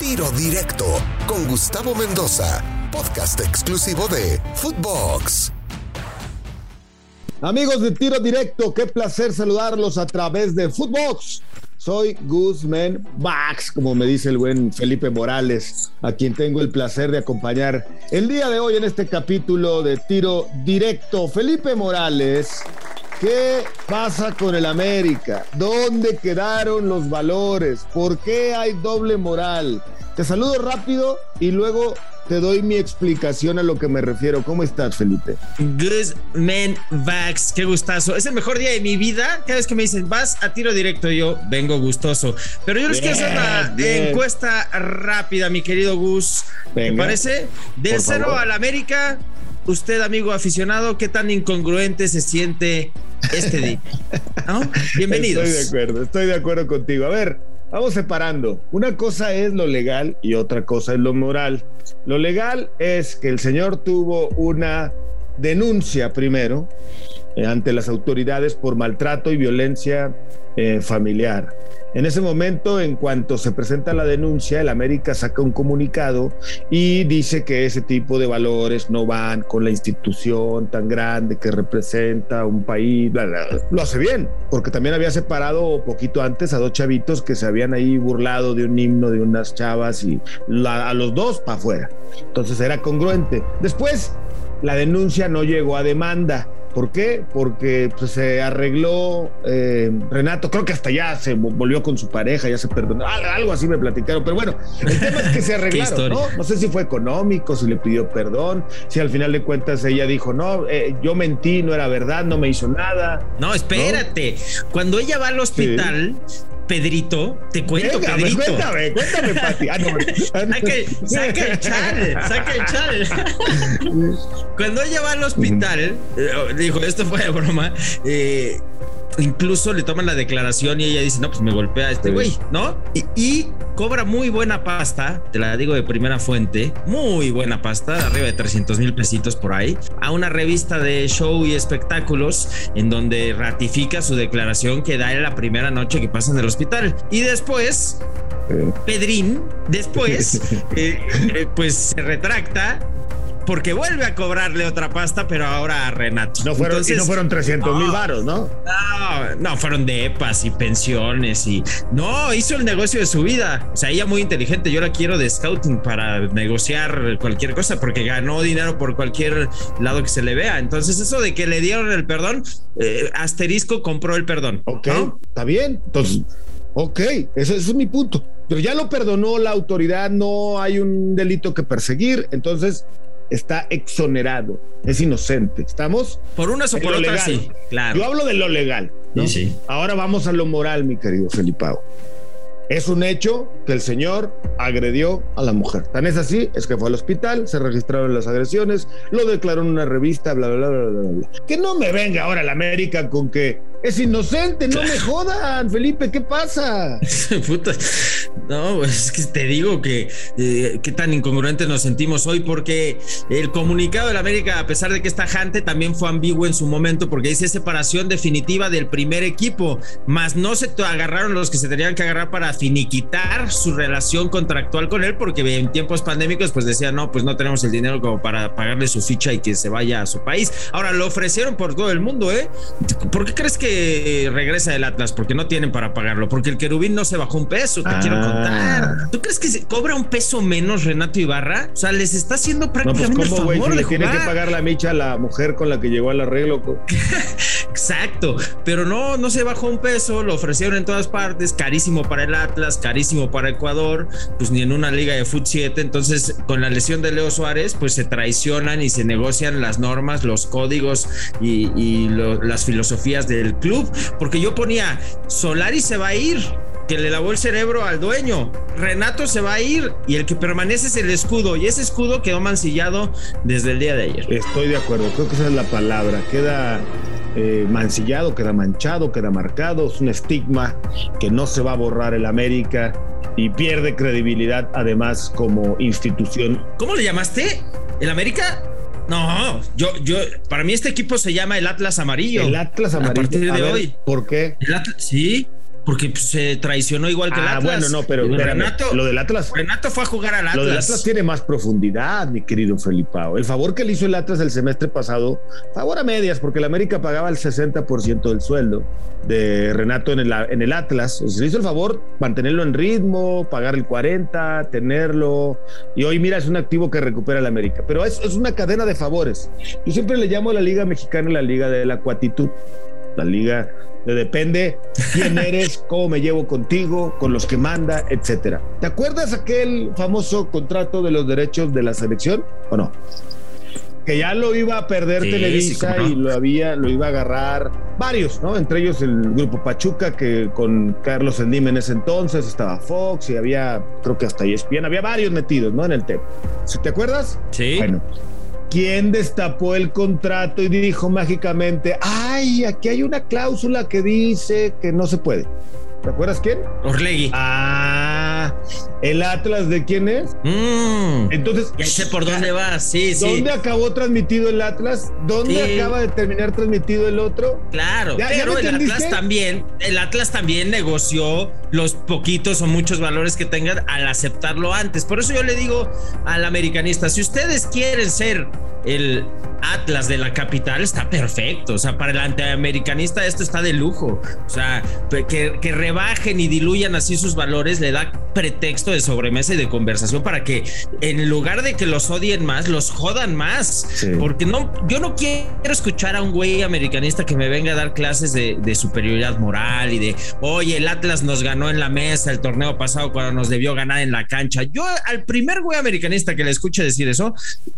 Tiro Directo con Gustavo Mendoza, podcast exclusivo de Footbox. Amigos de Tiro Directo, qué placer saludarlos a través de Footbox. Soy Guzmán Bax, como me dice el buen Felipe Morales, a quien tengo el placer de acompañar el día de hoy en este capítulo de Tiro Directo. Felipe Morales, ¿qué pasa con el América? ¿Dónde quedaron los valores? ¿Por qué hay doble moral? Te saludo rápido y luego te doy mi explicación a lo que me refiero. ¿Cómo estás, Felipe? Guzmán Vax, qué gustazo. Es el mejor día de mi vida. Cada vez que me dicen vas a tiro directo, yo vengo gustoso. Pero yo les quiero hacer una encuesta rápida, mi querido Gus. ¿Te parece? Del cero al América, usted, amigo aficionado, ¿qué tan incongruente se siente este día? Bienvenidos. Estoy de acuerdo, estoy de acuerdo contigo. A ver, Vamos separando. Una cosa es lo legal y otra cosa es lo moral. Lo legal es que el señor tuvo una denuncia primero eh, ante las autoridades por maltrato y violencia eh, familiar. En ese momento, en cuanto se presenta la denuncia, el América saca un comunicado y dice que ese tipo de valores no van con la institución tan grande que representa un país. Lo hace bien, porque también había separado poquito antes a dos chavitos que se habían ahí burlado de un himno de unas chavas y a los dos para afuera. Entonces era congruente. Después, la denuncia no llegó a demanda ¿Por qué? Porque pues, se arregló eh, Renato, creo que hasta ya se volvió con su pareja, ya se perdonó, algo así me platicaron, pero bueno, el tema es que se arreglaron, ¿no? No sé si fue económico, si le pidió perdón, si al final de cuentas ella dijo, no, eh, yo mentí, no era verdad, no me hizo nada. No, espérate, cuando ella va al hospital, Pedrito, te cuento, Venga, Pedrito. Pues cuéntame, cuéntame, Pati. Ah, no. saca, el chal, saca el chal. Cuando ella va al hospital, eh, dijo, esto fue de broma, eh, incluso le toman la declaración y ella dice, no, pues me golpea este güey, ¿no? Y, cobra muy buena pasta, te la digo de primera fuente, muy buena pasta, arriba de 300 mil pesitos por ahí, a una revista de show y espectáculos en donde ratifica su declaración que da en la primera noche que pasa en el hospital. Y después... Pedrín, después, eh, eh, pues se retracta porque vuelve a cobrarle otra pasta, pero ahora a Renato. No fueron, no fueron 300 mil varos, ¿no? No, no, fueron de EPAs y pensiones y no, hizo el negocio de su vida. O sea, ella muy inteligente. Yo la quiero de scouting para negociar cualquier cosa porque ganó dinero por cualquier lado que se le vea. Entonces, eso de que le dieron el perdón, eh, asterisco compró el perdón. Ok, está bien. Entonces, ok, ese es mi punto. Pero ya lo perdonó la autoridad, no hay un delito que perseguir. Entonces, está exonerado, es inocente. ¿Estamos? Por una o por otra, sí, claro. Yo hablo de lo legal. ¿no? Sí, Ahora vamos a lo moral, mi querido Felipao. Es un hecho que el señor agredió a la mujer. Tan es así, es que fue al hospital, se registraron las agresiones, lo declaró en una revista, bla, bla, bla, bla, bla. Que no me venga ahora la América con que es inocente, no me jodan, Felipe, ¿qué pasa? Puta. No, pues es que te digo que eh, qué tan incongruentes nos sentimos hoy porque el comunicado de la América, a pesar de que está jante, también fue ambiguo en su momento porque dice separación definitiva del primer equipo, más no se agarraron los que se tenían que agarrar para finiquitar su relación contractual con él porque en tiempos pandémicos pues decían, no, pues no tenemos el dinero como para pagarle su ficha y que se vaya a su país. Ahora lo ofrecieron por todo el mundo, ¿eh? ¿Por qué crees que regresa el Atlas porque no tienen para pagarlo, porque el querubín no se bajó un peso, te quiero ah. Contar. ¿Tú crees que se cobra un peso menos Renato Ibarra? O sea, les está haciendo pues, prácticamente el favor de tiene que pagar la micha a la mujer con la que llegó al arreglo. Exacto, pero no, no se bajó un peso, lo ofrecieron en todas partes, carísimo para el Atlas, carísimo para Ecuador, pues ni en una liga de Foot 7, entonces con la lesión de Leo Suárez, pues se traicionan y se negocian las normas, los códigos y, las filosofías del club, porque yo ponía, Solari se va a ir, que le lavó el cerebro al dueño. Renato se va a ir y el que permanece es el escudo y ese escudo quedó mancillado desde el día de ayer. Estoy de acuerdo, creo que esa es la palabra. Queda eh, mancillado, queda manchado, queda marcado, es un estigma que no se va a borrar el América y pierde credibilidad además como institución. ¿Cómo le llamaste? ¿El América? No, yo, yo, para mí este equipo se llama el Atlas Amarillo. El Atlas Amarillo. A partir de hoy. ¿Por qué? sí, porque pues, se traicionó igual que el Ah, Atlas. bueno, no, pero espérame, Renato, lo del Atlas. Renato fue a jugar al Atlas. Lo del Atlas tiene más profundidad, mi querido Felipao. El favor que le hizo el Atlas el semestre pasado, favor a medias, porque el América pagaba el 60% del sueldo de Renato en el, en el Atlas. O sea, le hizo el favor mantenerlo en ritmo, pagar el 40, tenerlo. Y hoy, mira, es un activo que recupera el América. Pero es, es una cadena de favores. Yo siempre le llamo a la Liga Mexicana la Liga de la Cuatitud. La Liga de depende quién eres, cómo me llevo contigo, con los que manda, etcétera. ¿Te acuerdas aquel famoso contrato de los derechos de la selección o no? Que ya lo iba a perder Sí, Televisa sí, cómo no. y lo había, lo iba a agarrar varios, ¿no? Entre ellos el grupo Pachuca, que con Carlos Slim en ese entonces estaba Fox y había, creo que hasta ESPN, había varios metidos, ¿no? En el tema. ¿Sí ¿Te acuerdas? Sí. Bueno, ¿quién destapó el contrato y dijo mágicamente, ay, aquí hay una cláusula que dice que no se puede? ¿Te acuerdas quién? Orlegui. Ah, el Atlas de quién es. Mm. Entonces, Ya sé por dónde vas. Sí, sí. ¿dónde acabó transmitido el Atlas? ¿Dónde Sí. acaba de terminar transmitido el otro? Claro, ¿Ya- ya pero el? Atlas también, el Atlas también negoció los poquitos o muchos valores que tengan al aceptarlo antes. Por eso yo le digo al americanista, si ustedes quieren ser el Atlas de la capital, está perfecto. O sea, para el antiamericanista esto está de lujo. O sea, que, que rebajen y diluyan así sus valores le da pretexto de sobremesa y de conversación para que en lugar de que los odien más, los jodan más. Sí. Porque no, yo no quiero escuchar a un güey americanista que me venga a dar clases de, de superioridad moral y de, oye, el Atlas nos ganó en la mesa el torneo pasado cuando nos debió ganar en la cancha. Yo al primer güey americanista que le escuche decir eso,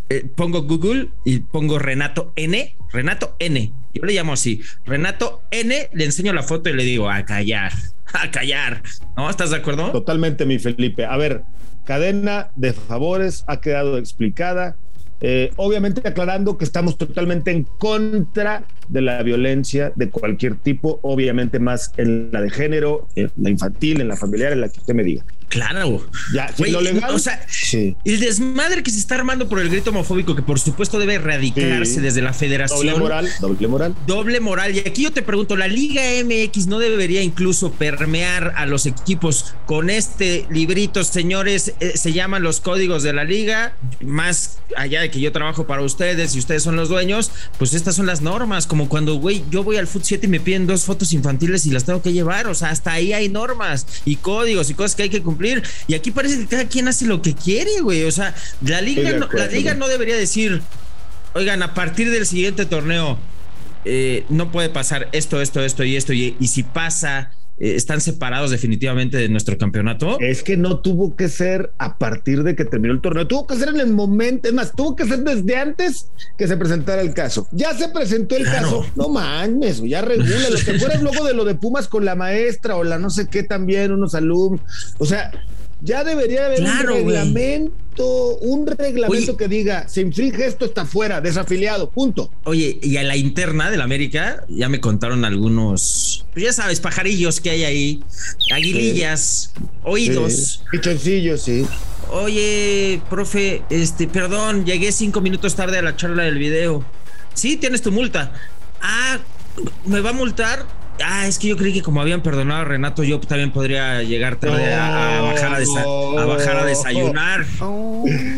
eh, pongo Google y pongo Renato N, Renato N. Yo le llamo así, Renato N, le enseño la foto y le digo, a callar, a callar. ¿No? ¿Estás de acuerdo? Totalmente, mi Felipe. A ver, cadena de favores ha quedado explicada. Eh, obviamente aclarando que estamos totalmente en contra de la violencia de cualquier tipo, obviamente más en la de género, en la infantil, en la familiar, en la que usted me diga. Claro. Ya, Güey, lo legal. o sea, sí. El desmadre que se está armando por el grito homofóbico, que por supuesto debe erradicarse Sí. desde la federación. Doble moral, doble moral. Doble moral. Y aquí yo te pregunto, ¿la Liga MX no debería incluso permear a los equipos con este librito, señores? Eh, se llaman los códigos de la liga. Más allá de que yo trabajo para ustedes y ustedes son los dueños, pues estas son las normas. Como cuando, güey, yo voy al Foot 7 y me piden dos fotos infantiles y las tengo que llevar. O sea, hasta ahí hay normas y códigos y cosas que hay que cumplir. Y aquí parece que cada quien hace lo que quiere, güey. O sea, la liga, no, la acuerdo. liga no debería decir, oigan, a partir del siguiente torneo eh, no puede pasar esto, esto, esto y esto. Y, y si pasa, están separados definitivamente de nuestro campeonato. Es que no tuvo que ser a partir de que terminó el torneo, tuvo que ser en el momento, es más, tuvo que ser desde antes que se presentara el caso. Ya se presentó el Claro. caso, no mames, ya regula. Lo que fuera luego de lo de Pumas con la maestra o la no sé qué también, unos alumnos. O sea, ya debería haber Claro, un reglamento, un reglamento Oye. que diga, se infringe esto, está fuera, desafiliado, punto. Oye, y a la interna del América ya me contaron algunos, pues ya sabes, pajarillos que hay ahí, aguilillas, oídos. Sí. Pichoncillos, sí. Oye, profe, este, perdón, llegué cinco minutos tarde a la charla del video. Sí, tienes tu multa. Ah, ¿me va a multar? Ah, es que yo creí que como habían perdonado a Renato, yo también podría llegar tarde a, a bajar, a, desa- a bajar a desayunar.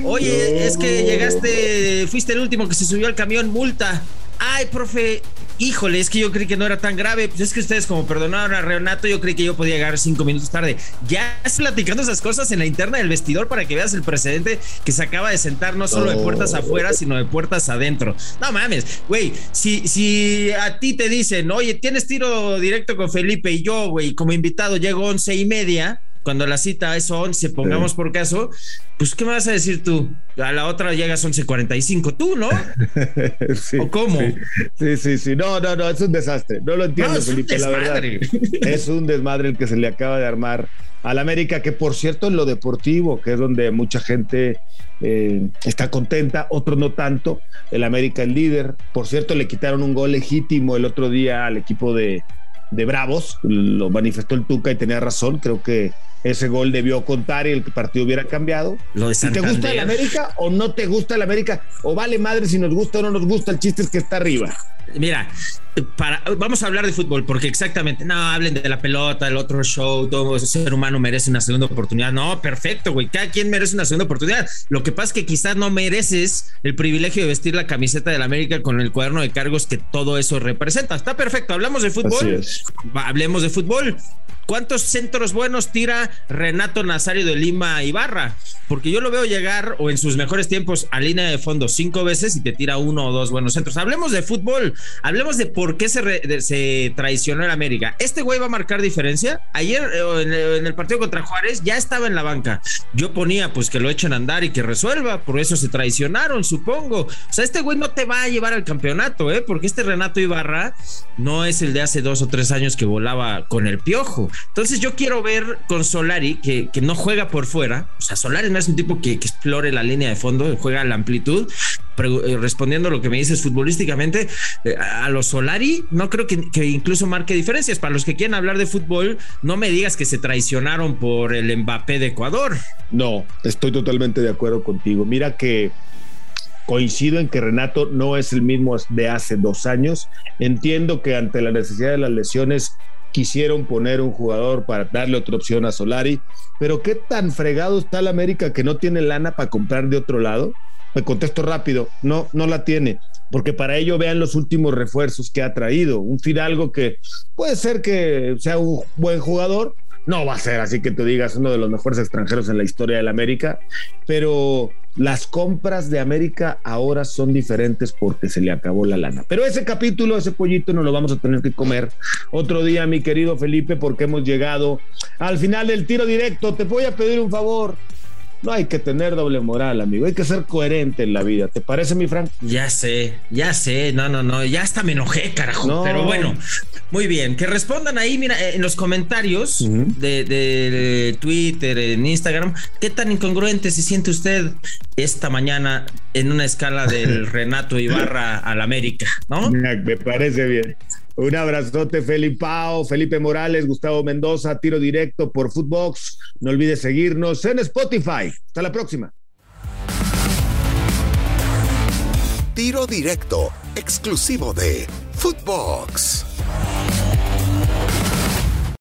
Oye, es que llegaste, fuiste el último que se subió al camión, multa. Ay, profe, híjole, es que yo creí que no era tan grave. Pues es que ustedes, como perdonaron a Renato, yo creí que yo podía llegar cinco minutos tarde. Ya estás platicando esas cosas en la interna del vestidor para que veas el precedente que se acaba de sentar no solo de puertas afuera, sino de puertas adentro. No mames, güey, si, si a ti te dicen, oye, tienes tiro directo con Felipe y yo, güey, como invitado llego once y media. Cuando la cita es 11, pongamos por caso, pues ¿qué me vas a decir tú? A la otra llegas 11.45, tú, ¿no? Sí, ¿O cómo? Sí, sí, sí, sí. No, no, no, es un desastre. No lo entiendo, No, es un Felipe, la verdad. Es un desmadre el que se le acaba de armar al América, que por cierto en lo deportivo, que es donde mucha gente eh, está contenta, otros no tanto. El América es líder. Por cierto, le quitaron un gol legítimo el otro día al equipo de, de Bravos. Lo manifestó el Tuca y tenía razón. Creo que ese gol debió contar y el partido hubiera cambiado. Lo de ¿Te gusta el América o no te gusta el América? O vale madre si nos gusta o no nos gusta, el chiste es que está arriba. Mira, para, vamos a hablar de fútbol, porque exactamente, no, hablen de la pelota, el otro show, todo ser humano merece una segunda oportunidad. No, perfecto, güey, cada quien merece una segunda oportunidad. Lo que pasa es que quizás no mereces el privilegio de vestir la camiseta del América con el cuaderno de cargos que todo eso representa. Está perfecto, hablamos de fútbol. Hablemos de fútbol. ¿Cuántos centros buenos tira Renato Nazario de Lima Ibarra? Porque yo lo veo llegar o en sus mejores tiempos a línea de fondo cinco veces y te tira uno o dos buenos centros. Hablemos de fútbol, hablemos de por qué se, se traicionó el América. ¿Este güey va a marcar diferencia? Ayer eh, en, el partido contra Juárez ya estaba en la banca. Yo ponía pues que lo echen a andar y que resuelva, por eso se traicionaron, supongo. O sea, este güey no te va a llevar al campeonato, ¿eh? Porque este Renato Ibarra no es el de hace dos o tres años que volaba con el piojo. Entonces yo quiero ver con Solari, que, que no juega por fuera, o sea, Solari no es un tipo que, explore la línea de fondo, juega a la amplitud, eh, respondiendo a lo que me dices futbolísticamente, eh, a los Solari no creo que, que, incluso marque diferencias. Para los que quieren hablar de fútbol, no me digas que se traicionaron por el Mbappé de Ecuador. No, estoy totalmente de acuerdo contigo. Mira que coincido en que Renato no es el mismo de hace dos años. Entiendo que ante la necesidad de las lesiones quisieron poner un jugador para darle otra opción a Solari, pero qué tan fregado está el América que no tiene lana para comprar de otro lado. Me contesto rápido, no, no la tiene, porque para ello vean los últimos refuerzos que ha traído. Un Fidalgo que puede ser que sea un buen jugador, no va a ser así que tú digas uno de los mejores extranjeros en la historia del América, pero las compras de América ahora son diferentes porque se le acabó la lana. Pero ese capítulo, ese pollito, no lo vamos a tener que comer otro día, mi querido Felipe, porque hemos llegado al final del tiro directo. Te voy a pedir un favor. No hay que tener doble moral, amigo. Hay que ser coherente en la vida. ¿Te parece, mi Frank? Ya sé, ya sé. No, no, no. Ya hasta me enojé, carajo. Pero bueno, muy bien. Que respondan ahí, mira, en los comentarios de, Twitter, en Instagram, ¿qué tan incongruente se siente usted esta mañana en una escala del Renato Ibarra al América? ¿No? Me parece bien. Un abrazote, Felipao, Felipe Morales, Gustavo Mendoza, tiro directo por Footbox. No olvides seguirnos en Spotify. Hasta la próxima. Tiro directo, exclusivo de Footbox.